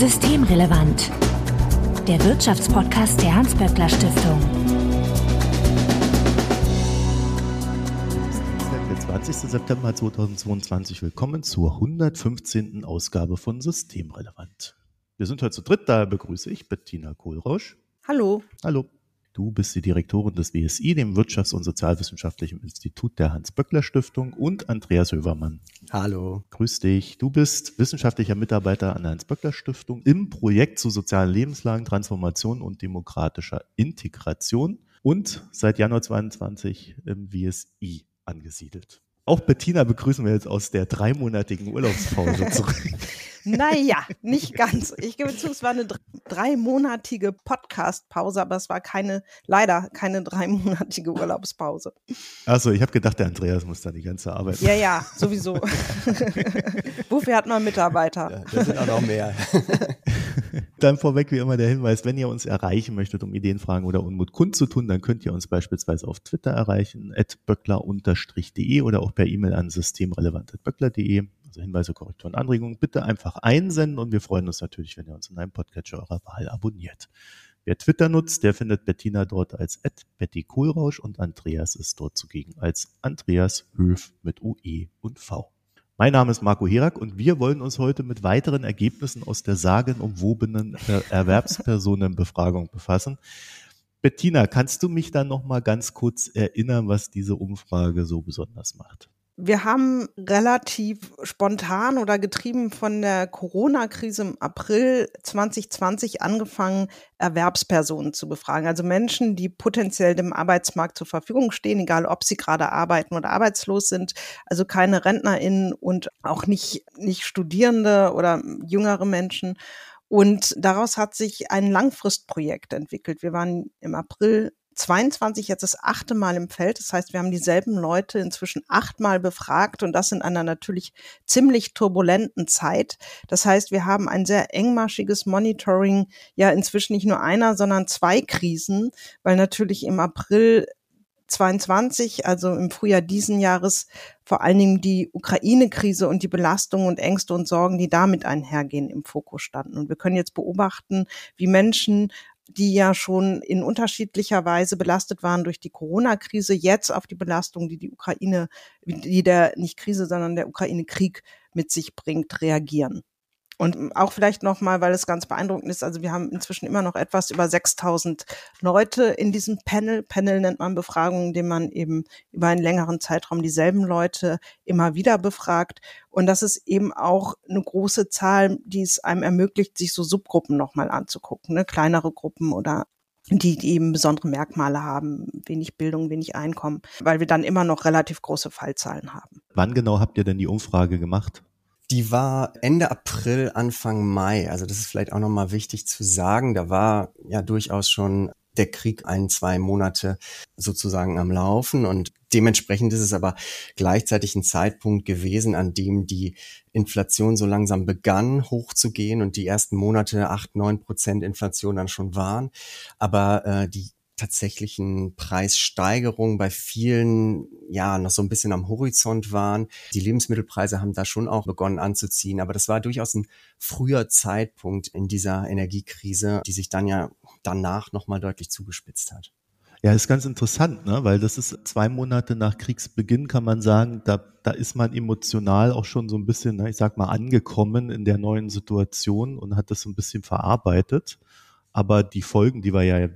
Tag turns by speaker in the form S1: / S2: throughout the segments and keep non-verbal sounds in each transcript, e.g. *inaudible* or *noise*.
S1: Systemrelevant. Der Wirtschaftspodcast der Hans-Böckler Stiftung.
S2: Der 20. September 2022. Willkommen zur 115. Ausgabe von Systemrelevant. Wir sind heute zu dritt, daher begrüße ich Bettina Kohlrausch.
S3: Hallo.
S2: Hallo. Du bist die Direktorin des WSI, dem Wirtschafts- und Sozialwissenschaftlichen Institut der Hans-Böckler-Stiftung und Andreas Hövermann.
S4: Hallo.
S2: Grüß dich. Du bist wissenschaftlicher Mitarbeiter an der Hans-Böckler-Stiftung im Projekt zu sozialen Lebenslagen, Transformation und demokratischer Integration und seit Januar 22 im WSI angesiedelt. Auch Bettina begrüßen wir jetzt aus der dreimonatigen Urlaubspause *laughs* zurück.
S3: Naja, nicht ganz. Ich gebe zu, es war eine dreimonatige Podcast-Pause, aber es war keine, leider keine dreimonatige Urlaubspause.
S2: Achso, ich habe gedacht, der Andreas muss da die ganze Arbeit
S3: machen. Ja, ja, sowieso. *laughs* Wofür hat man Mitarbeiter?
S4: Ja, das sind auch noch mehr. *laughs*
S2: Dann vorweg wie immer der Hinweis, wenn ihr uns erreichen möchtet, um Ideen, Fragen oder Unmut kundzutun, dann könnt ihr uns beispielsweise auf Twitter erreichen, at böckler-de oder auch per E-Mail an systemrelevant.böckler.de also Hinweise, Korrekturen, Anregungen, bitte einfach einsenden und wir freuen uns natürlich, wenn ihr uns in einem Podcatcher eurer Wahl abonniert. Wer Twitter nutzt, der findet Bettina dort als Betty Kohlrausch und Andreas ist dort zugegen als Andreas Höf mit UE und V. Mein Name ist Marco Herak und wir wollen uns heute mit weiteren Ergebnissen aus der sagenumwobenen Erwerbspersonenbefragung befassen. Bettina, kannst du mich dann noch mal ganz kurz erinnern, was diese Umfrage so besonders macht?
S3: Wir haben relativ spontan oder getrieben von der Corona-Krise im April 2020 angefangen, Erwerbspersonen zu befragen. Also Menschen, die potenziell dem Arbeitsmarkt zur Verfügung stehen, egal ob sie gerade arbeiten oder arbeitslos sind. Also keine RentnerInnen und auch nicht, nicht Studierende oder jüngere Menschen. Und daraus hat sich ein Langfristprojekt entwickelt. Wir waren im April 22 jetzt das achte Mal im Feld. Das heißt, wir haben dieselben Leute inzwischen achtmal befragt und das in einer natürlich ziemlich turbulenten Zeit. Das heißt, wir haben ein sehr engmaschiges Monitoring, ja inzwischen nicht nur einer, sondern zwei Krisen, weil natürlich im April 22, also im Frühjahr diesen Jahres, vor allen Dingen die Ukraine-Krise und die Belastungen und Ängste und Sorgen, die damit einhergehen, im Fokus standen. Und wir können jetzt beobachten, wie Menschen die ja schon in unterschiedlicher Weise belastet waren durch die Corona-Krise, jetzt auf die Belastung, die die Ukraine, die der nicht Krise, sondern der Ukraine-Krieg mit sich bringt, reagieren. Und auch vielleicht nochmal, weil es ganz beeindruckend ist, also wir haben inzwischen immer noch etwas über 6000 Leute in diesem Panel. Panel nennt man Befragungen, indem man eben über einen längeren Zeitraum dieselben Leute immer wieder befragt. Und das ist eben auch eine große Zahl, die es einem ermöglicht, sich so Subgruppen nochmal anzugucken, ne? kleinere Gruppen oder die, die eben besondere Merkmale haben, wenig Bildung, wenig Einkommen, weil wir dann immer noch relativ große Fallzahlen haben.
S2: Wann genau habt ihr denn die Umfrage gemacht?
S4: Die war Ende April, Anfang Mai. Also das ist vielleicht auch nochmal wichtig zu sagen. Da war ja durchaus schon der Krieg ein, zwei Monate sozusagen am Laufen und dementsprechend ist es aber gleichzeitig ein Zeitpunkt gewesen, an dem die Inflation so langsam begann hochzugehen und die ersten Monate acht, neun Prozent Inflation dann schon waren. Aber äh, die tatsächlichen Preissteigerungen bei vielen ja noch so ein bisschen am Horizont waren. Die Lebensmittelpreise haben da schon auch begonnen anzuziehen, aber das war durchaus ein früher Zeitpunkt in dieser Energiekrise, die sich dann ja danach nochmal deutlich zugespitzt hat.
S2: Ja, ist ganz interessant, ne? weil das ist zwei Monate nach Kriegsbeginn, kann man sagen, da, da ist man emotional auch schon so ein bisschen, ne, ich sag mal, angekommen in der neuen Situation und hat das so ein bisschen verarbeitet. Aber die Folgen, die wir ja,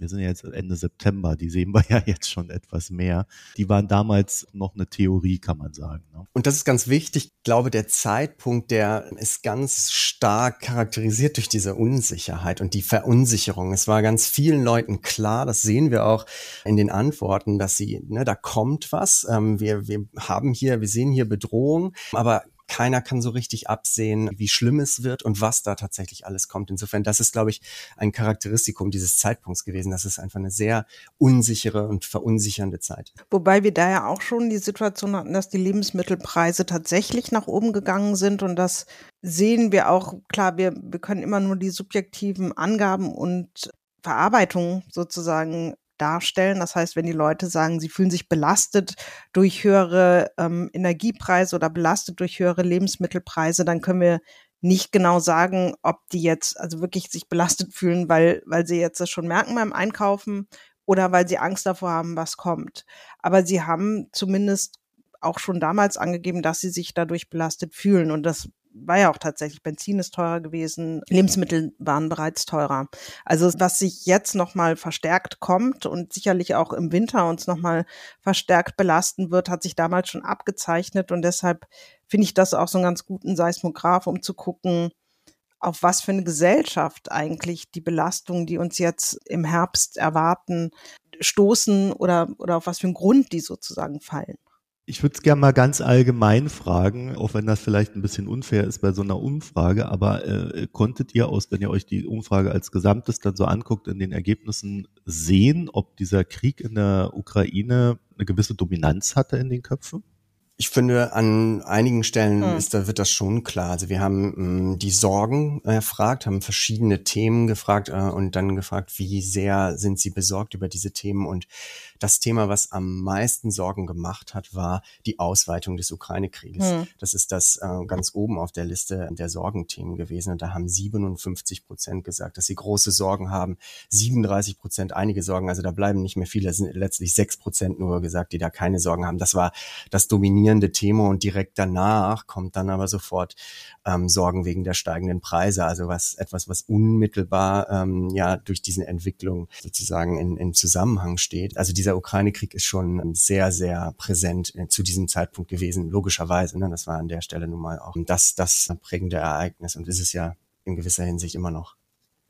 S2: wir sind ja jetzt Ende September, die sehen wir *laughs* ja jetzt schon etwas mehr. Die waren damals noch eine Theorie, kann man sagen. Ne?
S4: Und das ist ganz wichtig. Ich glaube, der Zeitpunkt, der ist ganz stark charakterisiert durch diese Unsicherheit und die Verunsicherung. Es war ganz vielen Leuten klar, das sehen wir auch in den Antworten, dass sie, ne, da kommt was. Ähm, wir, wir haben hier, wir sehen hier Bedrohung, aber keiner kann so richtig absehen, wie schlimm es wird und was da tatsächlich alles kommt. Insofern, das ist, glaube ich, ein Charakteristikum dieses Zeitpunkts gewesen. Das ist einfach eine sehr unsichere und verunsichernde Zeit.
S3: Wobei wir da ja auch schon die Situation hatten, dass die Lebensmittelpreise tatsächlich nach oben gegangen sind und das sehen wir auch, klar, wir, wir können immer nur die subjektiven Angaben und Verarbeitung sozusagen darstellen. Das heißt, wenn die Leute sagen, sie fühlen sich belastet durch höhere ähm, Energiepreise oder belastet durch höhere Lebensmittelpreise, dann können wir nicht genau sagen, ob die jetzt also wirklich sich belastet fühlen, weil, weil sie jetzt das schon merken beim Einkaufen oder weil sie Angst davor haben, was kommt. Aber sie haben zumindest auch schon damals angegeben, dass sie sich dadurch belastet fühlen. Und das war ja auch tatsächlich, Benzin ist teurer gewesen, Lebensmittel waren bereits teurer. Also was sich jetzt nochmal verstärkt kommt und sicherlich auch im Winter uns nochmal verstärkt belasten wird, hat sich damals schon abgezeichnet und deshalb finde ich das auch so einen ganz guten Seismograph, um zu gucken, auf was für eine Gesellschaft eigentlich die Belastungen, die uns jetzt im Herbst erwarten, stoßen oder, oder auf was für einen Grund die sozusagen fallen.
S2: Ich würde es gerne mal ganz allgemein fragen, auch wenn das vielleicht ein bisschen unfair ist bei so einer Umfrage, aber äh, konntet ihr aus, wenn ihr euch die Umfrage als Gesamtes dann so anguckt, in den Ergebnissen sehen, ob dieser Krieg in der Ukraine eine gewisse Dominanz hatte in den Köpfen?
S4: Ich finde, an einigen Stellen hm. ist, da wird das schon klar. Also wir haben mh, hm, die Sorgen erfragt, haben verschiedene Themen gefragt äh, und dann gefragt, wie sehr sind sie besorgt über diese Themen. Und das Thema, was am meisten Sorgen gemacht hat, war die Ausweitung des Ukraine-Krieges. Hm. Das ist das äh, ganz oben auf der Liste der Sorgenthemen gewesen. Und da haben 57 Prozent gesagt, dass sie große Sorgen haben. 37 Prozent einige Sorgen. Also da bleiben nicht mehr viele. Das sind letztlich sechs Prozent nur gesagt, die da keine Sorgen haben. Das war das Dominierende Thema und direkt danach kommt dann aber sofort ähm, Sorgen wegen der steigenden Preise, also was etwas, was unmittelbar ähm, ja durch diese Entwicklung sozusagen in, in Zusammenhang steht. Also dieser Ukraine-Krieg ist schon sehr, sehr präsent äh, zu diesem Zeitpunkt gewesen, logischerweise. Ne? Das war an der Stelle nun mal auch das, das prägende Ereignis und ist es ja in gewisser Hinsicht immer noch.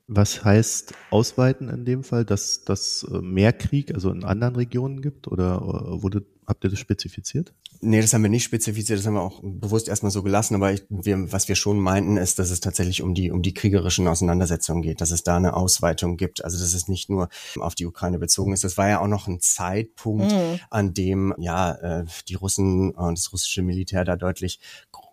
S2: Was heißt ausweiten in dem Fall, dass das äh, mehr Krieg, also in anderen Regionen gibt oder äh, wurde, habt ihr das spezifiziert?
S4: Nee, das haben wir nicht spezifiziert, das haben wir auch bewusst erstmal so gelassen, aber ich, wir, was wir schon meinten, ist, dass es tatsächlich um die, um die kriegerischen Auseinandersetzungen geht, dass es da eine Ausweitung gibt, also dass es nicht nur auf die Ukraine bezogen ist. Das war ja auch noch ein Zeitpunkt, mhm. an dem ja äh, die Russen und das russische Militär da deutlich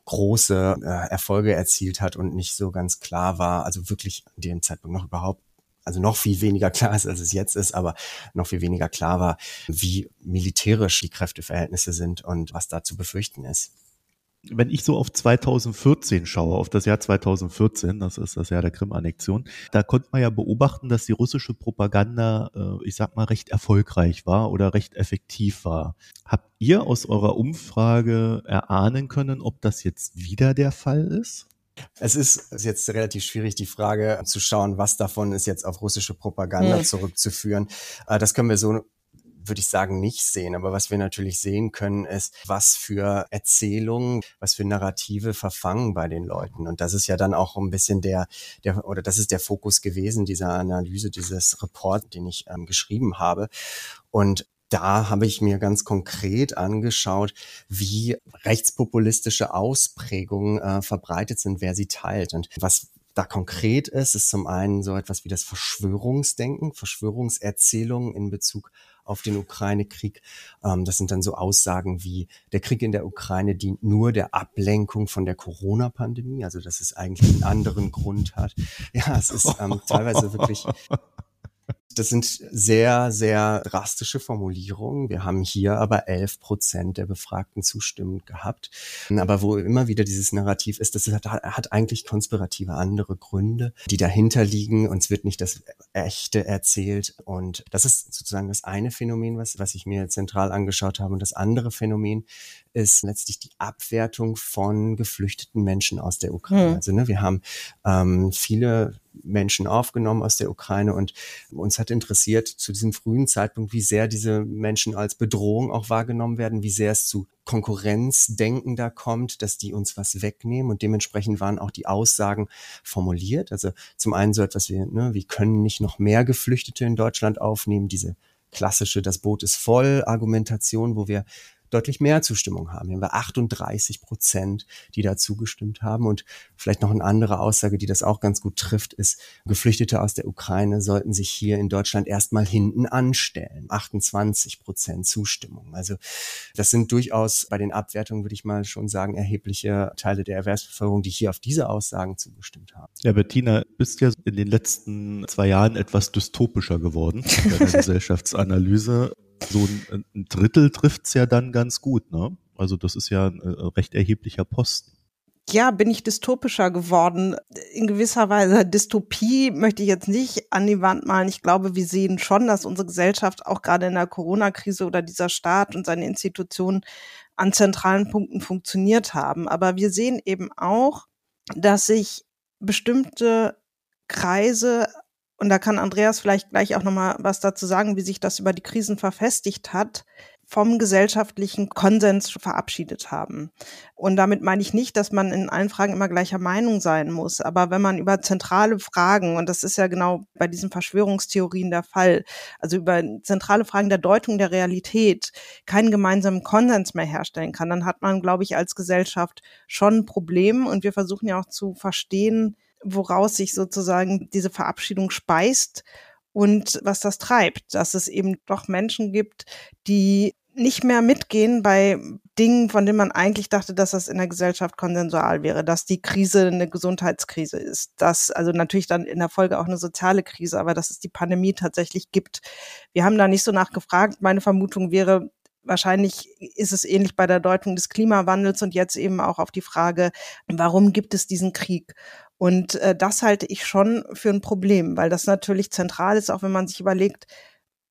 S4: große äh, Erfolge erzielt hat und nicht so ganz klar war, also wirklich an dem Zeitpunkt noch überhaupt also noch viel weniger klar ist, als es jetzt ist, aber noch viel weniger klar war, wie militärisch die Kräfteverhältnisse sind und was da zu befürchten ist
S2: wenn ich so auf 2014 schaue, auf das Jahr 2014, das ist das Jahr der Krim-Annexion, da konnte man ja beobachten, dass die russische Propaganda, äh, ich sag mal, recht erfolgreich war oder recht effektiv war. Habt ihr aus eurer Umfrage erahnen können, ob das jetzt wieder der Fall ist?
S4: Es ist jetzt relativ schwierig, die Frage zu schauen, was davon ist jetzt auf russische Propaganda hm. zurückzuführen. Äh, das können wir so würde ich sagen, nicht sehen. Aber was wir natürlich sehen können, ist, was für Erzählungen, was für Narrative verfangen bei den Leuten. Und das ist ja dann auch ein bisschen der, der oder das ist der Fokus gewesen dieser Analyse, dieses Report, den ich ähm, geschrieben habe. Und da habe ich mir ganz konkret angeschaut, wie rechtspopulistische Ausprägungen äh, verbreitet sind, wer sie teilt. Und was da konkret ist, ist zum einen so etwas wie das Verschwörungsdenken, Verschwörungserzählungen in Bezug auf den Ukraine-Krieg. Ähm, das sind dann so Aussagen wie, der Krieg in der Ukraine dient nur der Ablenkung von der Corona-Pandemie, also dass es eigentlich einen anderen Grund hat. Ja, es ist ähm, teilweise wirklich *laughs* das sind sehr, sehr drastische Formulierungen. Wir haben hier aber 11 Prozent der Befragten zustimmend gehabt. Aber wo immer wieder dieses Narrativ ist, das hat, hat eigentlich konspirative andere Gründe, die dahinter liegen. Uns wird nicht das Echte erzählt. Und das ist sozusagen das eine Phänomen, was, was ich mir zentral angeschaut habe. Und das andere Phänomen ist letztlich die Abwertung von geflüchteten Menschen aus der Ukraine. Mhm. Also ne, wir haben ähm, viele Menschen aufgenommen aus der Ukraine und uns hat interessiert zu diesem frühen Zeitpunkt, wie sehr diese Menschen als Bedrohung auch wahrgenommen werden, wie sehr es zu Konkurrenzdenken da kommt, dass die uns was wegnehmen und dementsprechend waren auch die Aussagen formuliert. Also zum einen so etwas wie, ne, wir können nicht noch mehr Geflüchtete in Deutschland aufnehmen, diese klassische, das Boot ist voll Argumentation, wo wir deutlich mehr Zustimmung haben. Hier haben wir 38 Prozent, die da zugestimmt haben. Und vielleicht noch eine andere Aussage, die das auch ganz gut trifft, ist, Geflüchtete aus der Ukraine sollten sich hier in Deutschland erstmal hinten anstellen. 28 Prozent Zustimmung. Also das sind durchaus bei den Abwertungen, würde ich mal schon sagen, erhebliche Teile der Erwerbsbevölkerung, die hier auf diese Aussagen zugestimmt haben.
S2: Ja, Bettina, bist ja in den letzten zwei Jahren etwas dystopischer geworden bei der *laughs* Gesellschaftsanalyse so ein, ein Drittel trifft's ja dann ganz gut, ne? Also das ist ja ein äh, recht erheblicher Posten.
S3: ja, bin ich dystopischer geworden. In gewisser Weise Dystopie möchte ich jetzt nicht an die Wand malen. Ich glaube, wir sehen schon, dass unsere Gesellschaft auch gerade in der Corona-Krise oder dieser Staat und seine Institutionen an zentralen Punkten funktioniert haben. Aber wir sehen eben auch, dass sich bestimmte Kreise und da kann Andreas vielleicht gleich auch noch mal was dazu sagen, wie sich das über die Krisen verfestigt hat, vom gesellschaftlichen Konsens verabschiedet haben. Und damit meine ich nicht, dass man in allen Fragen immer gleicher Meinung sein muss. Aber wenn man über zentrale Fragen, und das ist ja genau bei diesen Verschwörungstheorien der Fall, also über zentrale Fragen der Deutung der Realität keinen gemeinsamen Konsens mehr herstellen kann, dann hat man, glaube ich, als Gesellschaft schon ein Problem. Und wir versuchen ja auch zu verstehen, woraus sich sozusagen diese Verabschiedung speist und was das treibt, dass es eben doch Menschen gibt, die nicht mehr mitgehen bei Dingen, von denen man eigentlich dachte, dass das in der Gesellschaft konsensual wäre, dass die Krise eine Gesundheitskrise ist, dass also natürlich dann in der Folge auch eine soziale Krise, aber dass es die Pandemie tatsächlich gibt. Wir haben da nicht so nachgefragt. Meine Vermutung wäre, wahrscheinlich ist es ähnlich bei der Deutung des Klimawandels und jetzt eben auch auf die Frage, warum gibt es diesen Krieg? Und äh, das halte ich schon für ein Problem, weil das natürlich zentral ist, auch wenn man sich überlegt,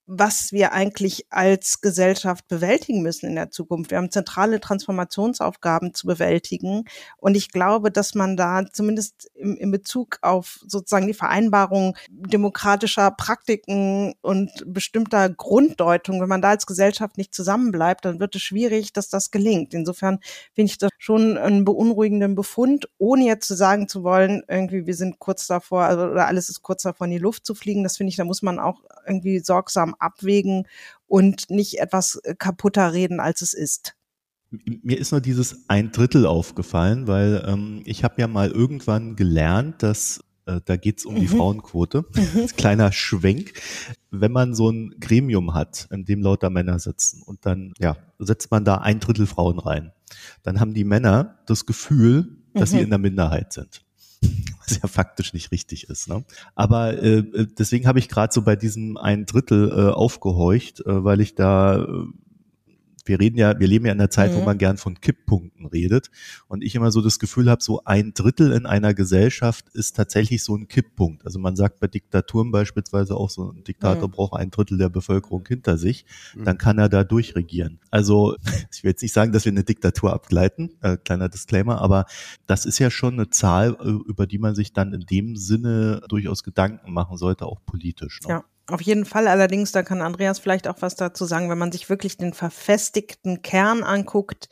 S3: was wir eigentlich als Gesellschaft bewältigen müssen in der Zukunft. Wir haben zentrale Transformationsaufgaben zu bewältigen. Und ich glaube, dass man da zumindest im, in Bezug auf sozusagen die Vereinbarung demokratischer Praktiken und bestimmter Grunddeutung, wenn man da als Gesellschaft nicht zusammenbleibt, dann wird es schwierig, dass das gelingt. Insofern finde ich das schon einen beunruhigenden Befund, ohne jetzt zu sagen zu wollen, irgendwie wir sind kurz davor, also, oder alles ist kurz davor in die Luft zu fliegen. Das finde ich, da muss man auch irgendwie sorgsam abwägen und nicht etwas äh, kaputter reden, als es ist.
S2: Mir ist nur dieses ein Drittel aufgefallen, weil ähm, ich habe ja mal irgendwann gelernt, dass äh, da geht's um mhm. die Frauenquote. Mhm. *laughs* Kleiner Schwenk. Wenn man so ein Gremium hat, in dem lauter Männer sitzen und dann ja, setzt man da ein Drittel Frauen rein, dann haben die Männer das Gefühl, dass mhm. sie in der Minderheit sind was ja faktisch nicht richtig ist. Ne? Aber äh, äh deswegen habe ich gerade so bei diesem ein Drittel äh, aufgehorcht, äh, weil ich da äh, wir reden ja, wir leben ja in einer Zeit, mhm. wo man gern von Kipppunkten redet. Und ich immer so das Gefühl habe, so ein Drittel in einer Gesellschaft ist tatsächlich so ein Kipppunkt. Also man sagt bei Diktaturen beispielsweise auch so, ein Diktator mhm. braucht ein Drittel der Bevölkerung hinter sich, mhm. dann kann er da durchregieren. Also *laughs* ich will jetzt nicht sagen, dass wir eine Diktatur abgleiten, äh, kleiner Disclaimer, aber das ist ja schon eine Zahl, äh, über die man sich dann in dem Sinne durchaus Gedanken machen sollte, auch politisch.
S3: Ne? Ja. Auf jeden Fall allerdings, da kann Andreas vielleicht auch was dazu sagen, wenn man sich wirklich den verfestigten Kern anguckt,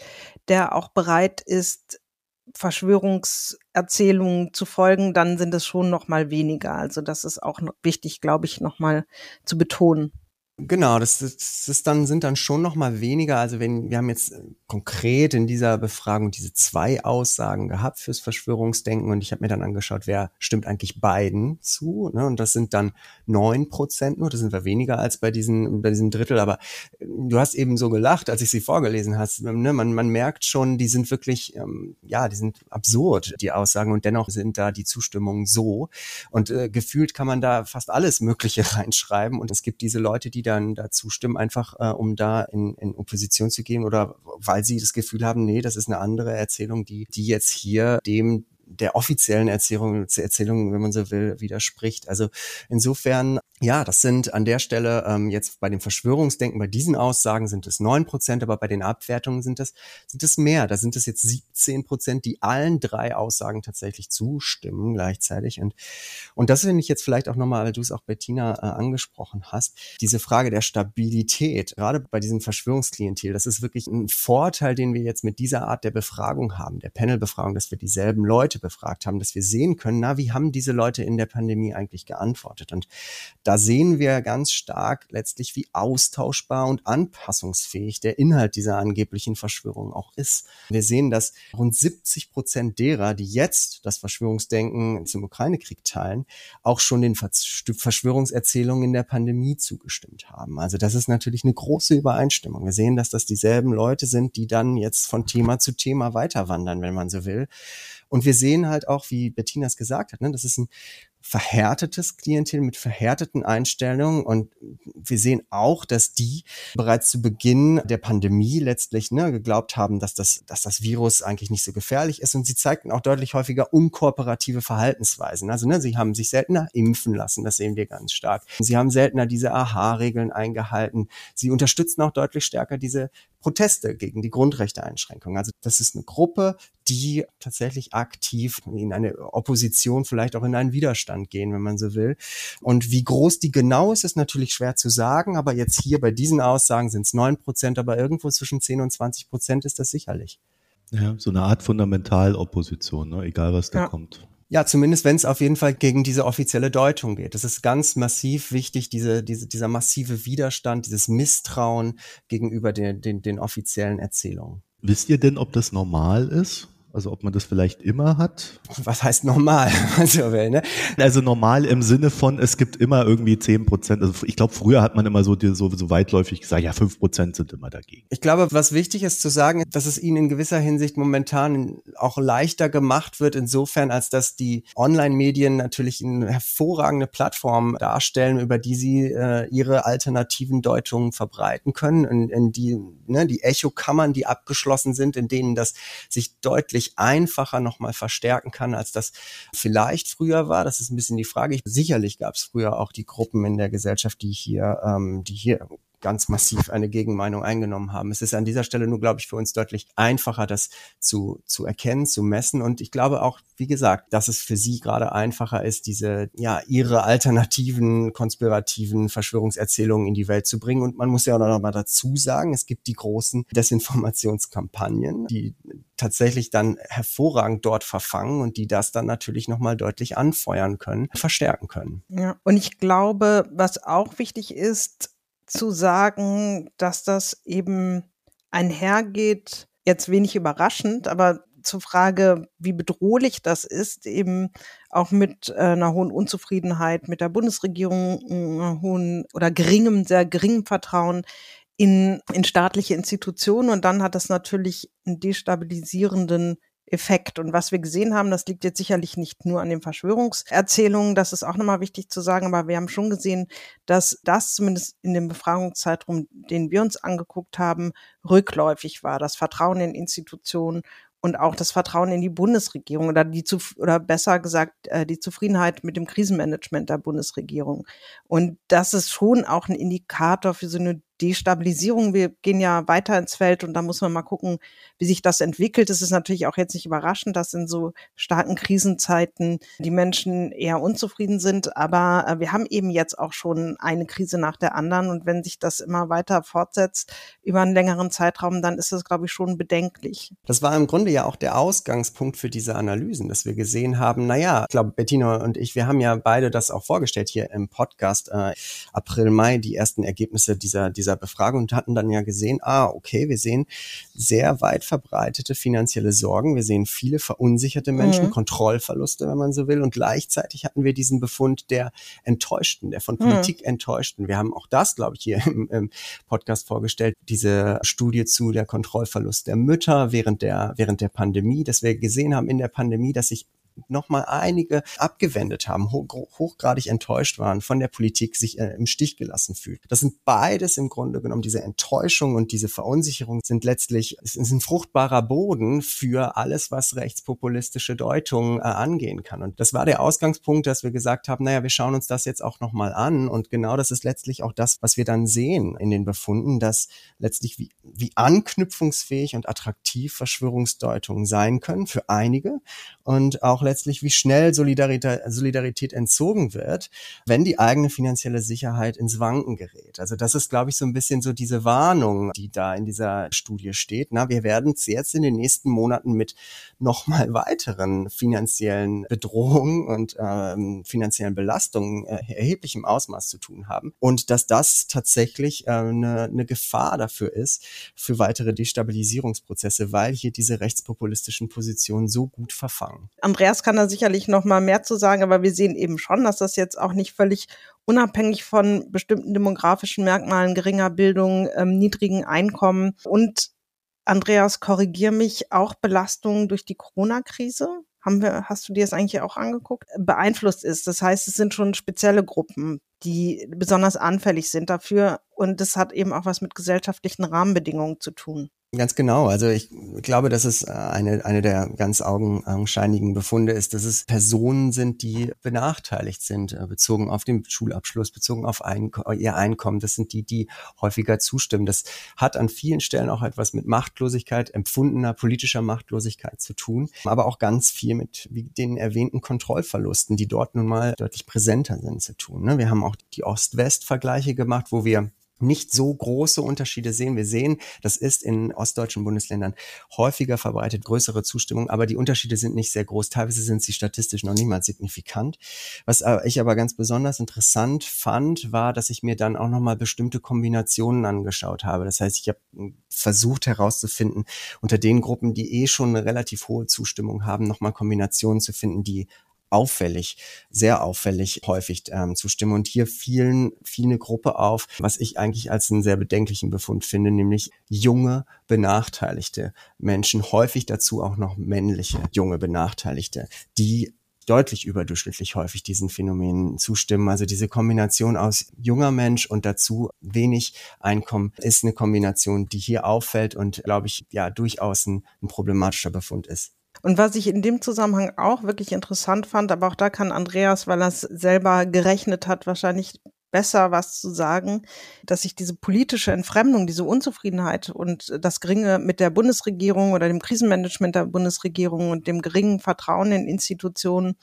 S3: der auch bereit ist, Verschwörungserzählungen zu folgen, dann sind es schon noch mal weniger. Also das ist auch wichtig, glaube ich, noch mal zu betonen.
S4: Genau, das, das ist dann, sind dann schon noch mal weniger. Also wenn, wir haben jetzt äh, konkret in dieser Befragung diese zwei Aussagen gehabt fürs Verschwörungsdenken und ich habe mir dann angeschaut, wer stimmt eigentlich beiden zu. Ne? Und das sind dann neun Prozent nur, das sind wir weniger als bei diesen, bei diesem Drittel. Aber äh, du hast eben so gelacht, als ich sie vorgelesen hast. Ne? Man, man merkt schon, die sind wirklich, ähm, ja, die sind absurd, die Aussagen, und dennoch sind da die Zustimmungen so. Und äh, gefühlt kann man da fast alles Mögliche *laughs* reinschreiben. Und es gibt diese Leute, die da dann da zustimmen, einfach äh, um da in, in Opposition zu gehen oder weil sie das Gefühl haben, nee, das ist eine andere Erzählung, die, die jetzt hier dem der offiziellen Erzählung, Erzählung, wenn man so will, widerspricht. Also insofern ja, das sind an der Stelle ähm, jetzt bei dem Verschwörungsdenken, bei diesen Aussagen sind es neun Prozent, aber bei den Abwertungen sind es, sind es mehr. Da sind es jetzt 17 Prozent, die allen drei Aussagen tatsächlich zustimmen gleichzeitig. Und, und das finde ich jetzt vielleicht auch nochmal, weil du es auch Bettina äh, angesprochen hast, diese Frage der Stabilität, gerade bei diesem Verschwörungsklientel, das ist wirklich ein Vorteil, den wir jetzt mit dieser Art der Befragung haben, der Panelbefragung, dass wir dieselben Leute befragt haben, dass wir sehen können, na, wie haben diese Leute in der Pandemie eigentlich geantwortet? Und da sehen wir ganz stark letztlich, wie austauschbar und anpassungsfähig der Inhalt dieser angeblichen Verschwörung auch ist. Wir sehen, dass rund 70 Prozent derer, die jetzt das Verschwörungsdenken zum Ukraine-Krieg teilen, auch schon den Verschwörungserzählungen in der Pandemie zugestimmt haben. Also das ist natürlich eine große Übereinstimmung. Wir sehen, dass das dieselben Leute sind, die dann jetzt von Thema zu Thema weiterwandern, wenn man so will. Und wir sehen halt auch, wie Bettina es gesagt hat, ne, das ist ein verhärtetes Klientel mit verhärteten Einstellungen und wir sehen auch, dass die bereits zu Beginn der Pandemie letztlich ne, geglaubt haben, dass das, dass das Virus eigentlich nicht so gefährlich ist und sie zeigten auch deutlich häufiger unkooperative Verhaltensweisen. Also ne, sie haben sich seltener impfen lassen, das sehen wir ganz stark. Sie haben seltener diese AHA-Regeln eingehalten. Sie unterstützen auch deutlich stärker diese Proteste gegen die Grundrechteeinschränkungen. Also das ist eine Gruppe, die tatsächlich aktiv in eine Opposition, vielleicht auch in einen Widerstand gehen, wenn man so will. Und wie groß die genau ist, ist natürlich schwer zu sagen. Aber jetzt hier bei diesen Aussagen sind es neun Prozent, aber irgendwo zwischen zehn und zwanzig Prozent ist das sicherlich.
S2: Ja, so eine Art Fundamentalopposition, ne? egal was da ja. kommt.
S4: Ja, zumindest wenn es auf jeden Fall gegen diese offizielle Deutung geht. Das ist ganz massiv wichtig, diese, diese, dieser massive Widerstand, dieses Misstrauen gegenüber den, den, den offiziellen Erzählungen.
S2: Wisst ihr denn, ob das normal ist? Also ob man das vielleicht immer hat.
S4: Was heißt normal? *laughs*
S2: Also, ne? also normal im Sinne von, es gibt immer irgendwie zehn Prozent. Also ich glaube, früher hat man immer so, so, so weitläufig gesagt, ja, fünf Prozent sind immer dagegen.
S4: Ich glaube, was wichtig ist zu sagen, dass es ihnen in gewisser Hinsicht momentan auch leichter gemacht wird, insofern, als dass die Online-Medien natürlich eine hervorragende Plattform darstellen, über die sie äh, ihre alternativen Deutungen verbreiten können. In, in die, ne, die Echokammern, die abgeschlossen sind, in denen das sich deutlich deutlich einfacher nochmal verstärken kann, als das vielleicht früher war. Das ist ein bisschen die Frage. Sicherlich gab es früher auch die Gruppen in der Gesellschaft, die hier, ähm, die hier ganz massiv eine Gegenmeinung eingenommen haben. Es ist an dieser Stelle nur, glaube ich, für uns deutlich einfacher, das zu, zu erkennen, zu messen. Und ich glaube auch, wie gesagt, dass es für sie gerade einfacher ist, diese, ja, ihre alternativen, konspirativen Verschwörungserzählungen in die Welt zu bringen. Und man muss ja auch noch mal dazu sagen, es gibt die großen Desinformationskampagnen, die tatsächlich dann hervorragend dort verfangen und die das dann natürlich nochmal deutlich anfeuern können, verstärken können.
S3: Ja, und ich glaube, was auch wichtig ist, zu sagen, dass das eben einhergeht, jetzt wenig überraschend, aber zur Frage, wie bedrohlich das ist, eben auch mit äh, einer hohen Unzufriedenheit mit der Bundesregierung, einer hohen oder geringem, sehr geringem Vertrauen in, in staatliche Institutionen. Und dann hat das natürlich einen destabilisierenden Effekt. Und was wir gesehen haben, das liegt jetzt sicherlich nicht nur an den Verschwörungserzählungen, das ist auch nochmal wichtig zu sagen, aber wir haben schon gesehen, dass das zumindest in dem Befragungszeitraum, den wir uns angeguckt haben, rückläufig war. Das Vertrauen in Institutionen und auch das Vertrauen in die Bundesregierung oder die zu, oder besser gesagt äh, die Zufriedenheit mit dem Krisenmanagement der Bundesregierung. Und das ist schon auch ein Indikator für so eine Destabilisierung. Wir gehen ja weiter ins Feld und da muss man mal gucken, wie sich das entwickelt. Es ist natürlich auch jetzt nicht überraschend, dass in so starken Krisenzeiten die Menschen eher unzufrieden sind. Aber äh, wir haben eben jetzt auch schon eine Krise nach der anderen. Und wenn sich das immer weiter fortsetzt über einen längeren Zeitraum, dann ist das, glaube ich, schon bedenklich.
S4: Das war im Grunde ja auch der Ausgangspunkt für diese Analysen, dass wir gesehen haben, naja, ich glaube, Bettina und ich, wir haben ja beide das auch vorgestellt hier im Podcast, äh, April, Mai, die ersten Ergebnisse dieser, dieser dieser Befragung und hatten dann ja gesehen, ah, okay, wir sehen sehr weit verbreitete finanzielle Sorgen, wir sehen viele verunsicherte Menschen, mhm. Kontrollverluste, wenn man so will, und gleichzeitig hatten wir diesen Befund der Enttäuschten, der von mhm. Politik mhm. Enttäuschten. Wir haben auch das, glaube ich, hier im, im Podcast vorgestellt, diese Studie zu der Kontrollverlust der Mütter während der, während der Pandemie, dass wir gesehen haben in der Pandemie, dass sich nochmal einige abgewendet haben, hoch, hochgradig enttäuscht waren von der Politik, sich äh, im Stich gelassen fühlt. Das sind beides im Grunde genommen, diese Enttäuschung und diese Verunsicherung sind letztlich, ist ein fruchtbarer Boden für alles, was rechtspopulistische Deutungen äh, angehen kann. Und das war der Ausgangspunkt, dass wir gesagt haben, naja, wir schauen uns das jetzt auch nochmal an. Und genau das ist letztlich auch das, was wir dann sehen in den Befunden, dass letztlich wie, wie anknüpfungsfähig und attraktiv Verschwörungsdeutungen sein können für einige und auch letztlich, wie schnell Solidarität, Solidarität entzogen wird, wenn die eigene finanzielle Sicherheit ins Wanken gerät. Also das ist, glaube ich, so ein bisschen so diese Warnung, die da in dieser Studie steht. Na, wir werden es jetzt in den nächsten Monaten mit nochmal weiteren finanziellen Bedrohungen und ähm, finanziellen Belastungen äh, erheblichem Ausmaß zu tun haben. Und dass das tatsächlich eine äh, ne, ne Gefahr dafür ist, für weitere Destabilisierungsprozesse, weil hier diese rechtspopulistischen Positionen so gut verfangen.
S3: Andreas Andreas kann da sicherlich noch mal mehr zu sagen, aber wir sehen eben schon, dass das jetzt auch nicht völlig unabhängig von bestimmten demografischen Merkmalen, geringer Bildung, ähm, niedrigen Einkommen und Andreas, korrigier mich, auch Belastungen durch die Corona-Krise? hast du dir das eigentlich auch angeguckt, beeinflusst ist. Das heißt, es sind schon spezielle Gruppen, die besonders anfällig sind dafür. Und das hat eben auch was mit gesellschaftlichen Rahmenbedingungen zu tun.
S4: Ganz genau. Also ich glaube, dass es äh, eine, eine der ganz augenscheinigen Befunde ist, dass es Personen sind, die benachteiligt sind, äh, bezogen auf den Schulabschluss, bezogen auf Einko ihr Einkommen. Das sind die, die häufiger zustimmen. Das hat an vielen Stellen auch etwas mit Machtlosigkeit, empfundener politischer Machtlosigkeit zu tun, aber auch ganz viel mit den erwähnten Kontrollverlusten, die dort nun mal deutlich präsenter sind, zu tun. Ne? Wir haben auch die Ost-West-Vergleiche gemacht, wo wir nicht so große Unterschiede sehen. Wir sehen, das ist in ostdeutschen Bundesländern häufiger verbreitet, größere Zustimmung, aber die Unterschiede sind nicht sehr groß. Teilweise sind sie statistisch noch niemals signifikant. Was ich aber ganz besonders interessant fand, war, dass ich mir dann auch nochmal bestimmte Kombinationen angeschaut habe. Das heißt, ich habe versucht herauszufinden, unter den Gruppen, die eh schon eine relativ hohe Zustimmung haben, nochmal Kombinationen zu finden, die auffällig, sehr auffällig häufig ähm, zustimmen. Und hier fielen, fiel eine Gruppe auf, was ich eigentlich als einen sehr bedenklichen Befund finde, nämlich junge, benachteiligte Menschen, häufig dazu auch noch männliche, junge, benachteiligte, die deutlich überdurchschnittlich häufig diesen Phänomenen zustimmen. Also diese Kombination aus junger Mensch und dazu wenig Einkommen ist eine Kombination, die hier auffällt und, glaube ich, ja, durchaus ein, ein problematischer Befund ist.
S3: Und was ich in dem Zusammenhang auch wirklich interessant fand, aber auch da kann Andreas, weil er es selber gerechnet hat, wahrscheinlich besser was zu sagen, dass sich diese politische Entfremdung, diese Unzufriedenheit und das geringe mit der Bundesregierung oder dem Krisenmanagement der Bundesregierung und dem geringen Vertrauen in Institutionen,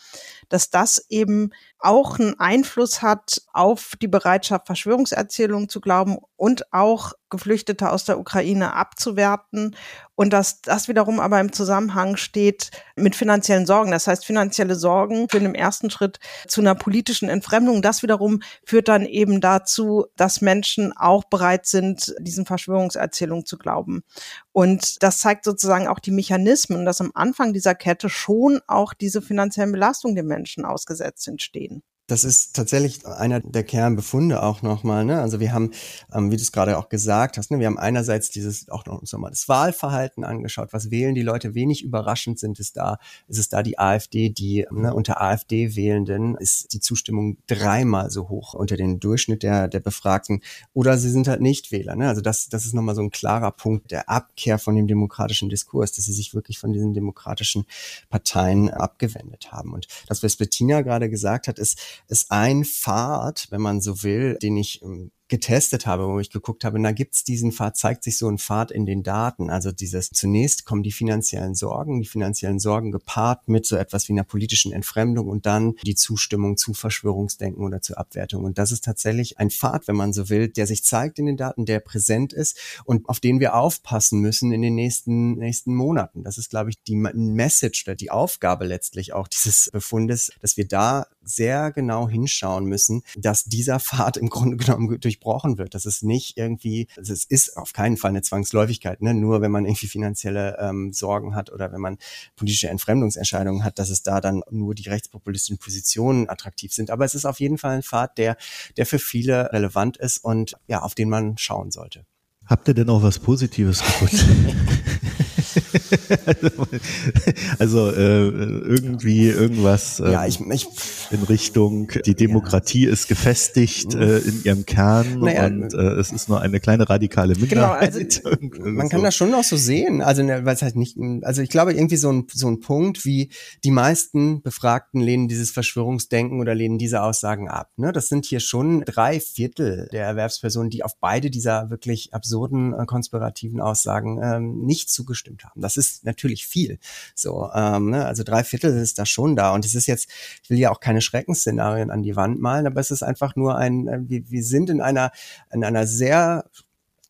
S3: dass das eben auch einen Einfluss hat auf die Bereitschaft, Verschwörungserzählungen zu glauben und auch Geflüchtete aus der Ukraine abzuwerten und dass das wiederum aber im Zusammenhang steht mit finanziellen Sorgen. Das heißt, finanzielle Sorgen führen im ersten Schritt zu einer politischen Entfremdung. Das wiederum führt dann eben dazu, dass Menschen auch bereit sind, diesen Verschwörungserzählungen zu glauben. Und das zeigt sozusagen auch die Mechanismen, dass am Anfang dieser Kette schon auch diese finanziellen Belastungen den Menschen ausgesetzt sind, stehen.
S4: Das ist tatsächlich einer der Kernbefunde auch nochmal. Ne? Also wir haben, ähm, wie du es gerade auch gesagt hast, ne, wir haben einerseits dieses auch noch uns nochmal das Wahlverhalten angeschaut. Was wählen die Leute? Wenig überraschend sind es da. Ist es da die AfD, die ne, unter AfD-Wählenden ist die Zustimmung dreimal so hoch unter den Durchschnitt der, der Befragten. Oder sie sind halt nicht Wähler. Ne? Also das, das ist nochmal so ein klarer Punkt der Abkehr von dem demokratischen Diskurs, dass sie sich wirklich von diesen demokratischen Parteien abgewendet haben. Und das, was Bettina gerade gesagt hat, ist, ist ein Pfad, wenn man so will, den ich ähm, getestet habe, wo ich geguckt habe, na gibt's diesen Pfad, zeigt sich so ein Pfad in den Daten. Also dieses zunächst kommen die finanziellen Sorgen, die finanziellen Sorgen gepaart mit so etwas wie einer politischen Entfremdung und dann die Zustimmung zu Verschwörungsdenken oder zu Abwertung. Und das ist tatsächlich ein Pfad, wenn man so will, der sich zeigt in den Daten, der präsent ist und auf den wir aufpassen müssen in den nächsten, nächsten Monaten. Das ist, glaube ich, die Message oder die Aufgabe letztlich auch dieses Befundes, dass wir da sehr genau hinschauen müssen, dass dieser Pfad im Grunde genommen durch durchbrochen wird. Das ist nicht irgendwie, also es ist auf keinen Fall eine Zwangsläufigkeit, ne? nur wenn man irgendwie finanzielle ähm, Sorgen hat oder wenn man politische Entfremdungsentscheidungen hat, dass es da dann nur die rechtspopulistischen Positionen attraktiv sind. Aber es ist auf jeden Fall ein Pfad, der, der für viele relevant ist und ja, auf den man schauen sollte.
S2: Habt ihr denn auch was Positives gefunden? *laughs* *laughs* also äh, irgendwie irgendwas ähm,
S4: ja, ich, ich,
S2: in Richtung, die Demokratie ja. ist gefestigt äh, in ihrem Kern naja, und äh, es ist nur eine kleine radikale Minderheit.
S4: Genau, also, *laughs* man kann das schon auch so sehen. Also ne, weil es halt nicht, also ich glaube irgendwie so ein, so ein Punkt wie die meisten Befragten lehnen dieses Verschwörungsdenken oder lehnen diese Aussagen ab. Ne? Das sind hier schon drei Viertel der Erwerbspersonen, die auf beide dieser wirklich absurden äh, konspirativen Aussagen ähm, nicht zugestimmt haben. Das ist natürlich viel. So, ähm, ne? also drei Viertel ist da schon da. Und es ist jetzt, ich will ja auch keine Schreckensszenarien an die Wand malen, aber es ist einfach nur ein, äh, wir, wir sind in einer, in einer sehr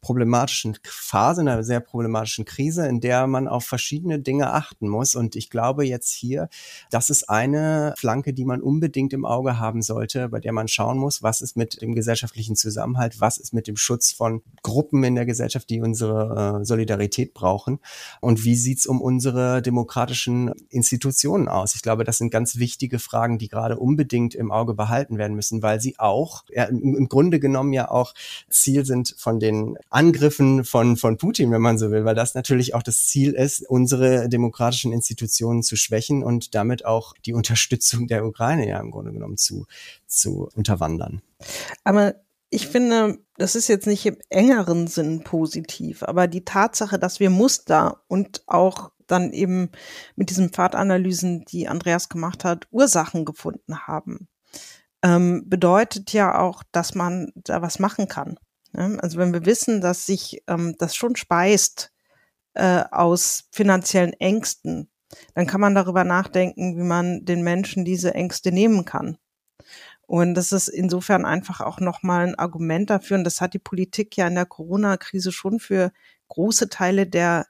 S4: problematischen Phase, einer sehr problematischen Krise, in der man auf verschiedene Dinge achten muss. Und ich glaube jetzt hier, das ist eine Flanke, die man unbedingt im Auge haben sollte, bei der man schauen muss, was ist mit dem gesellschaftlichen Zusammenhalt, was ist mit dem Schutz von Gruppen in der Gesellschaft, die unsere äh, Solidarität brauchen und wie sieht's um unsere demokratischen Institutionen aus. Ich glaube, das sind ganz wichtige Fragen, die gerade unbedingt im Auge behalten werden müssen, weil sie auch ja, im Grunde genommen ja auch Ziel sind von den Angriffen von, von Putin, wenn man so will, weil das natürlich auch das Ziel ist, unsere demokratischen Institutionen zu schwächen und damit auch die Unterstützung der Ukraine ja im Grunde genommen zu, zu unterwandern.
S3: Aber ich finde, das ist jetzt nicht im engeren Sinn positiv, aber die Tatsache, dass wir Muster und auch dann eben mit diesen Pfadanalysen, die Andreas gemacht hat, Ursachen gefunden haben, ähm, bedeutet ja auch, dass man da was machen kann. Ja? Also wenn wir wissen, dass sich ähm, das schon speist äh, aus finanziellen Ängsten, dann kann man darüber nachdenken, wie man den Menschen diese Ängste nehmen kann. Und das ist insofern einfach auch nochmal ein Argument dafür. Und das hat die Politik ja in der Corona-Krise schon für große Teile der,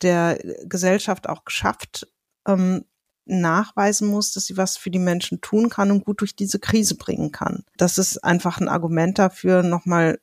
S3: der Gesellschaft auch geschafft, ähm, nachweisen muss, dass sie was für die Menschen tun kann und gut durch diese Krise bringen kann. Das ist einfach ein Argument dafür, nochmal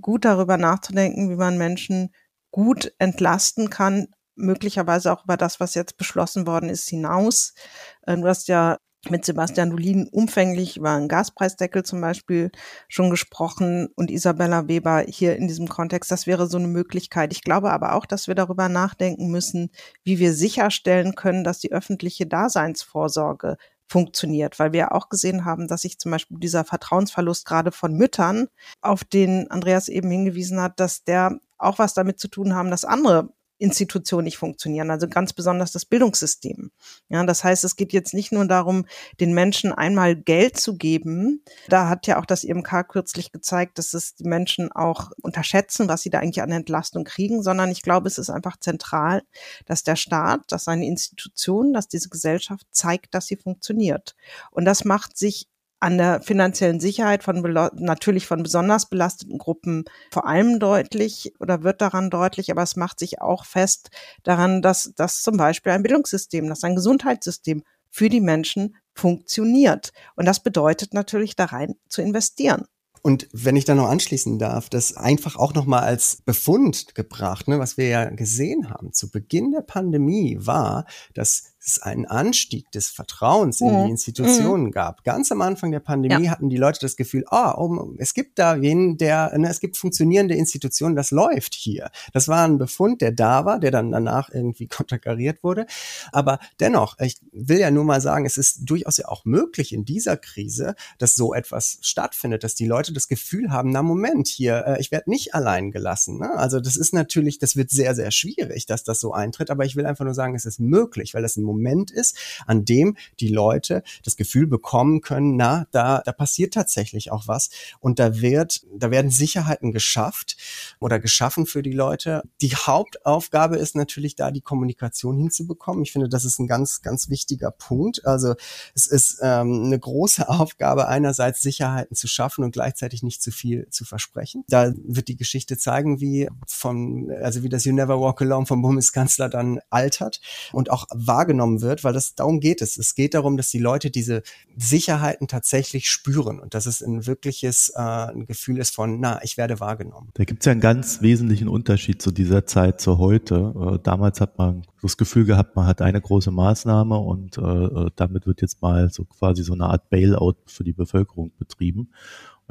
S3: gut darüber nachzudenken, wie man Menschen gut entlasten kann, möglicherweise auch über das, was jetzt beschlossen worden ist, hinaus. Äh, du hast ja mit Sebastian Dulin umfänglich über einen Gaspreisdeckel zum Beispiel schon gesprochen und Isabella Weber hier in diesem Kontext. Das wäre so eine Möglichkeit. Ich glaube aber auch, dass wir darüber nachdenken müssen, wie wir sicherstellen können, dass die öffentliche Daseinsvorsorge funktioniert, weil wir auch gesehen haben, dass sich zum Beispiel dieser Vertrauensverlust gerade von Müttern, auf den Andreas eben hingewiesen hat, dass der auch was damit zu tun haben, dass andere Institutionen nicht funktionieren, also ganz besonders das Bildungssystem. Ja, das heißt, es geht jetzt nicht nur darum, den Menschen einmal Geld zu geben. Da hat ja auch das IMK kürzlich gezeigt, dass es die Menschen auch unterschätzen, was sie da eigentlich an Entlastung kriegen, sondern ich glaube, es ist einfach zentral, dass der Staat, dass seine Institution, dass diese Gesellschaft zeigt, dass sie funktioniert. Und das macht sich an der finanziellen Sicherheit von natürlich von besonders belasteten Gruppen vor allem deutlich oder wird daran deutlich, aber es macht sich auch fest daran, dass dass zum Beispiel ein Bildungssystem, dass ein Gesundheitssystem für die Menschen funktioniert. Und das bedeutet natürlich da rein zu investieren.
S4: Und wenn ich da noch anschließen darf, das einfach auch nochmal als Befund gebracht, ne, was wir ja gesehen haben zu Beginn der Pandemie war, dass es einen Anstieg des Vertrauens in die mhm. Institutionen mhm. gab. Ganz am Anfang der Pandemie ja. hatten die Leute das Gefühl, ah, oh, es gibt da wen, der, ne, es gibt funktionierende Institutionen, das läuft hier. Das war ein Befund, der da war, der dann danach irgendwie *laughs* konterkariert wurde. Aber dennoch, ich will ja nur mal sagen, es ist durchaus ja auch möglich in dieser Krise, dass so etwas stattfindet, dass die Leute das Gefühl haben, na Moment, hier, äh, ich werde nicht allein gelassen. Ne? Also das ist natürlich, das wird sehr, sehr schwierig, dass das so eintritt. Aber ich will einfach nur sagen, es ist möglich, weil es ein Moment ist, an dem die Leute das Gefühl bekommen können, na, da, da passiert tatsächlich auch was und da wird, da werden Sicherheiten geschafft oder geschaffen für die Leute. Die Hauptaufgabe ist natürlich da, die Kommunikation hinzubekommen. Ich finde, das ist ein ganz, ganz wichtiger Punkt. Also es ist ähm, eine große Aufgabe, einerseits Sicherheiten zu schaffen und gleichzeitig nicht zu viel zu versprechen. Da wird die Geschichte zeigen, wie von, also wie das You Never Walk Alone vom Bundeskanzler dann altert und auch wahrgenommen wahrgenommen wird, weil das darum geht es. Es geht darum, dass die Leute diese Sicherheiten tatsächlich spüren und dass es ein wirkliches äh, ein Gefühl ist von, na, ich werde wahrgenommen.
S2: Da gibt es ja einen ganz wesentlichen Unterschied zu dieser Zeit zu heute. Äh, damals hat man das Gefühl gehabt, man hat eine große Maßnahme und äh, äh damit wird jetzt mal so quasi so eine Art Bailout für die Bevölkerung betrieben.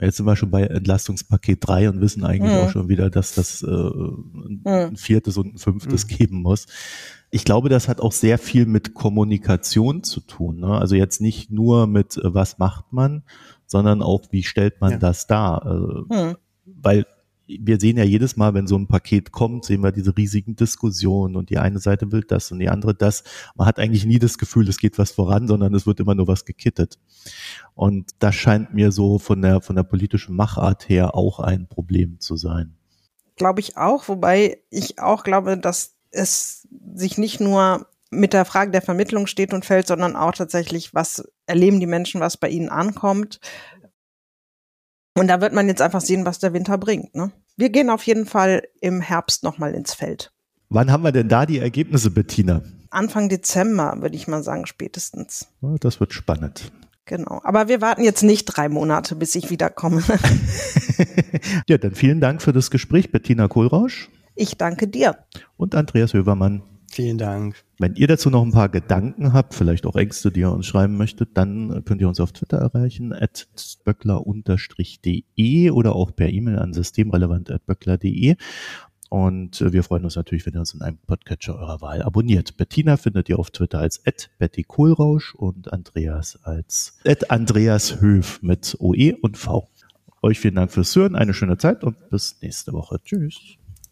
S2: Jetzt sind wir schon bei Entlastungspaket 3 und wissen eigentlich mhm. auch schon wieder, dass das äh, ein mhm. viertes und ein fünftes mhm. geben muss. Ich glaube, das hat auch sehr viel mit Kommunikation zu tun. Ne? Also jetzt nicht nur mit, äh, was macht man, sondern auch, wie stellt man ja. das dar? Äh, hm. Weil wir sehen ja jedes Mal, wenn so ein Paket kommt, sehen wir diese riesigen Diskussionen und die eine Seite will das und die andere das. Man hat eigentlich nie das Gefühl, es geht was voran, sondern es wird immer nur was gekittet. Und das scheint mir so von der, von der politischen Machart her auch ein Problem zu sein.
S3: Glaube ich auch, wobei ich auch glaube, dass es sich nicht nur mit der Frage der Vermittlung steht und fällt, sondern auch tatsächlich, was erleben die Menschen, was bei ihnen ankommt. Und da wird man jetzt einfach sehen, was der Winter bringt. Ne? Wir gehen auf jeden Fall im Herbst nochmal ins Feld.
S2: Wann haben wir denn da die Ergebnisse, Bettina?
S3: Anfang Dezember, würde ich mal sagen, spätestens.
S2: Das wird spannend.
S3: Genau. Aber wir warten jetzt nicht drei Monate, bis ich wiederkomme. *laughs* *laughs*
S2: ja, dann vielen Dank für das Gespräch, Bettina Kohlrausch.
S3: Ich danke dir.
S2: Und Andreas Hövermann.
S4: Vielen Dank.
S2: Wenn ihr dazu noch ein paar Gedanken habt, vielleicht auch Ängste, die ihr uns schreiben möchtet, dann könnt ihr uns auf Twitter erreichen, at böckler-de oder auch per E-Mail an systemrelevant.böckler.de. Und äh, wir freuen uns natürlich, wenn ihr uns in einem Podcatcher eurer Wahl abonniert. Bettina findet ihr auf Twitter als Betty Kohlrausch und Andreas als Andreas Höf mit OE und V. Euch vielen Dank fürs Hören, eine schöne Zeit und bis nächste Woche. Tschüss.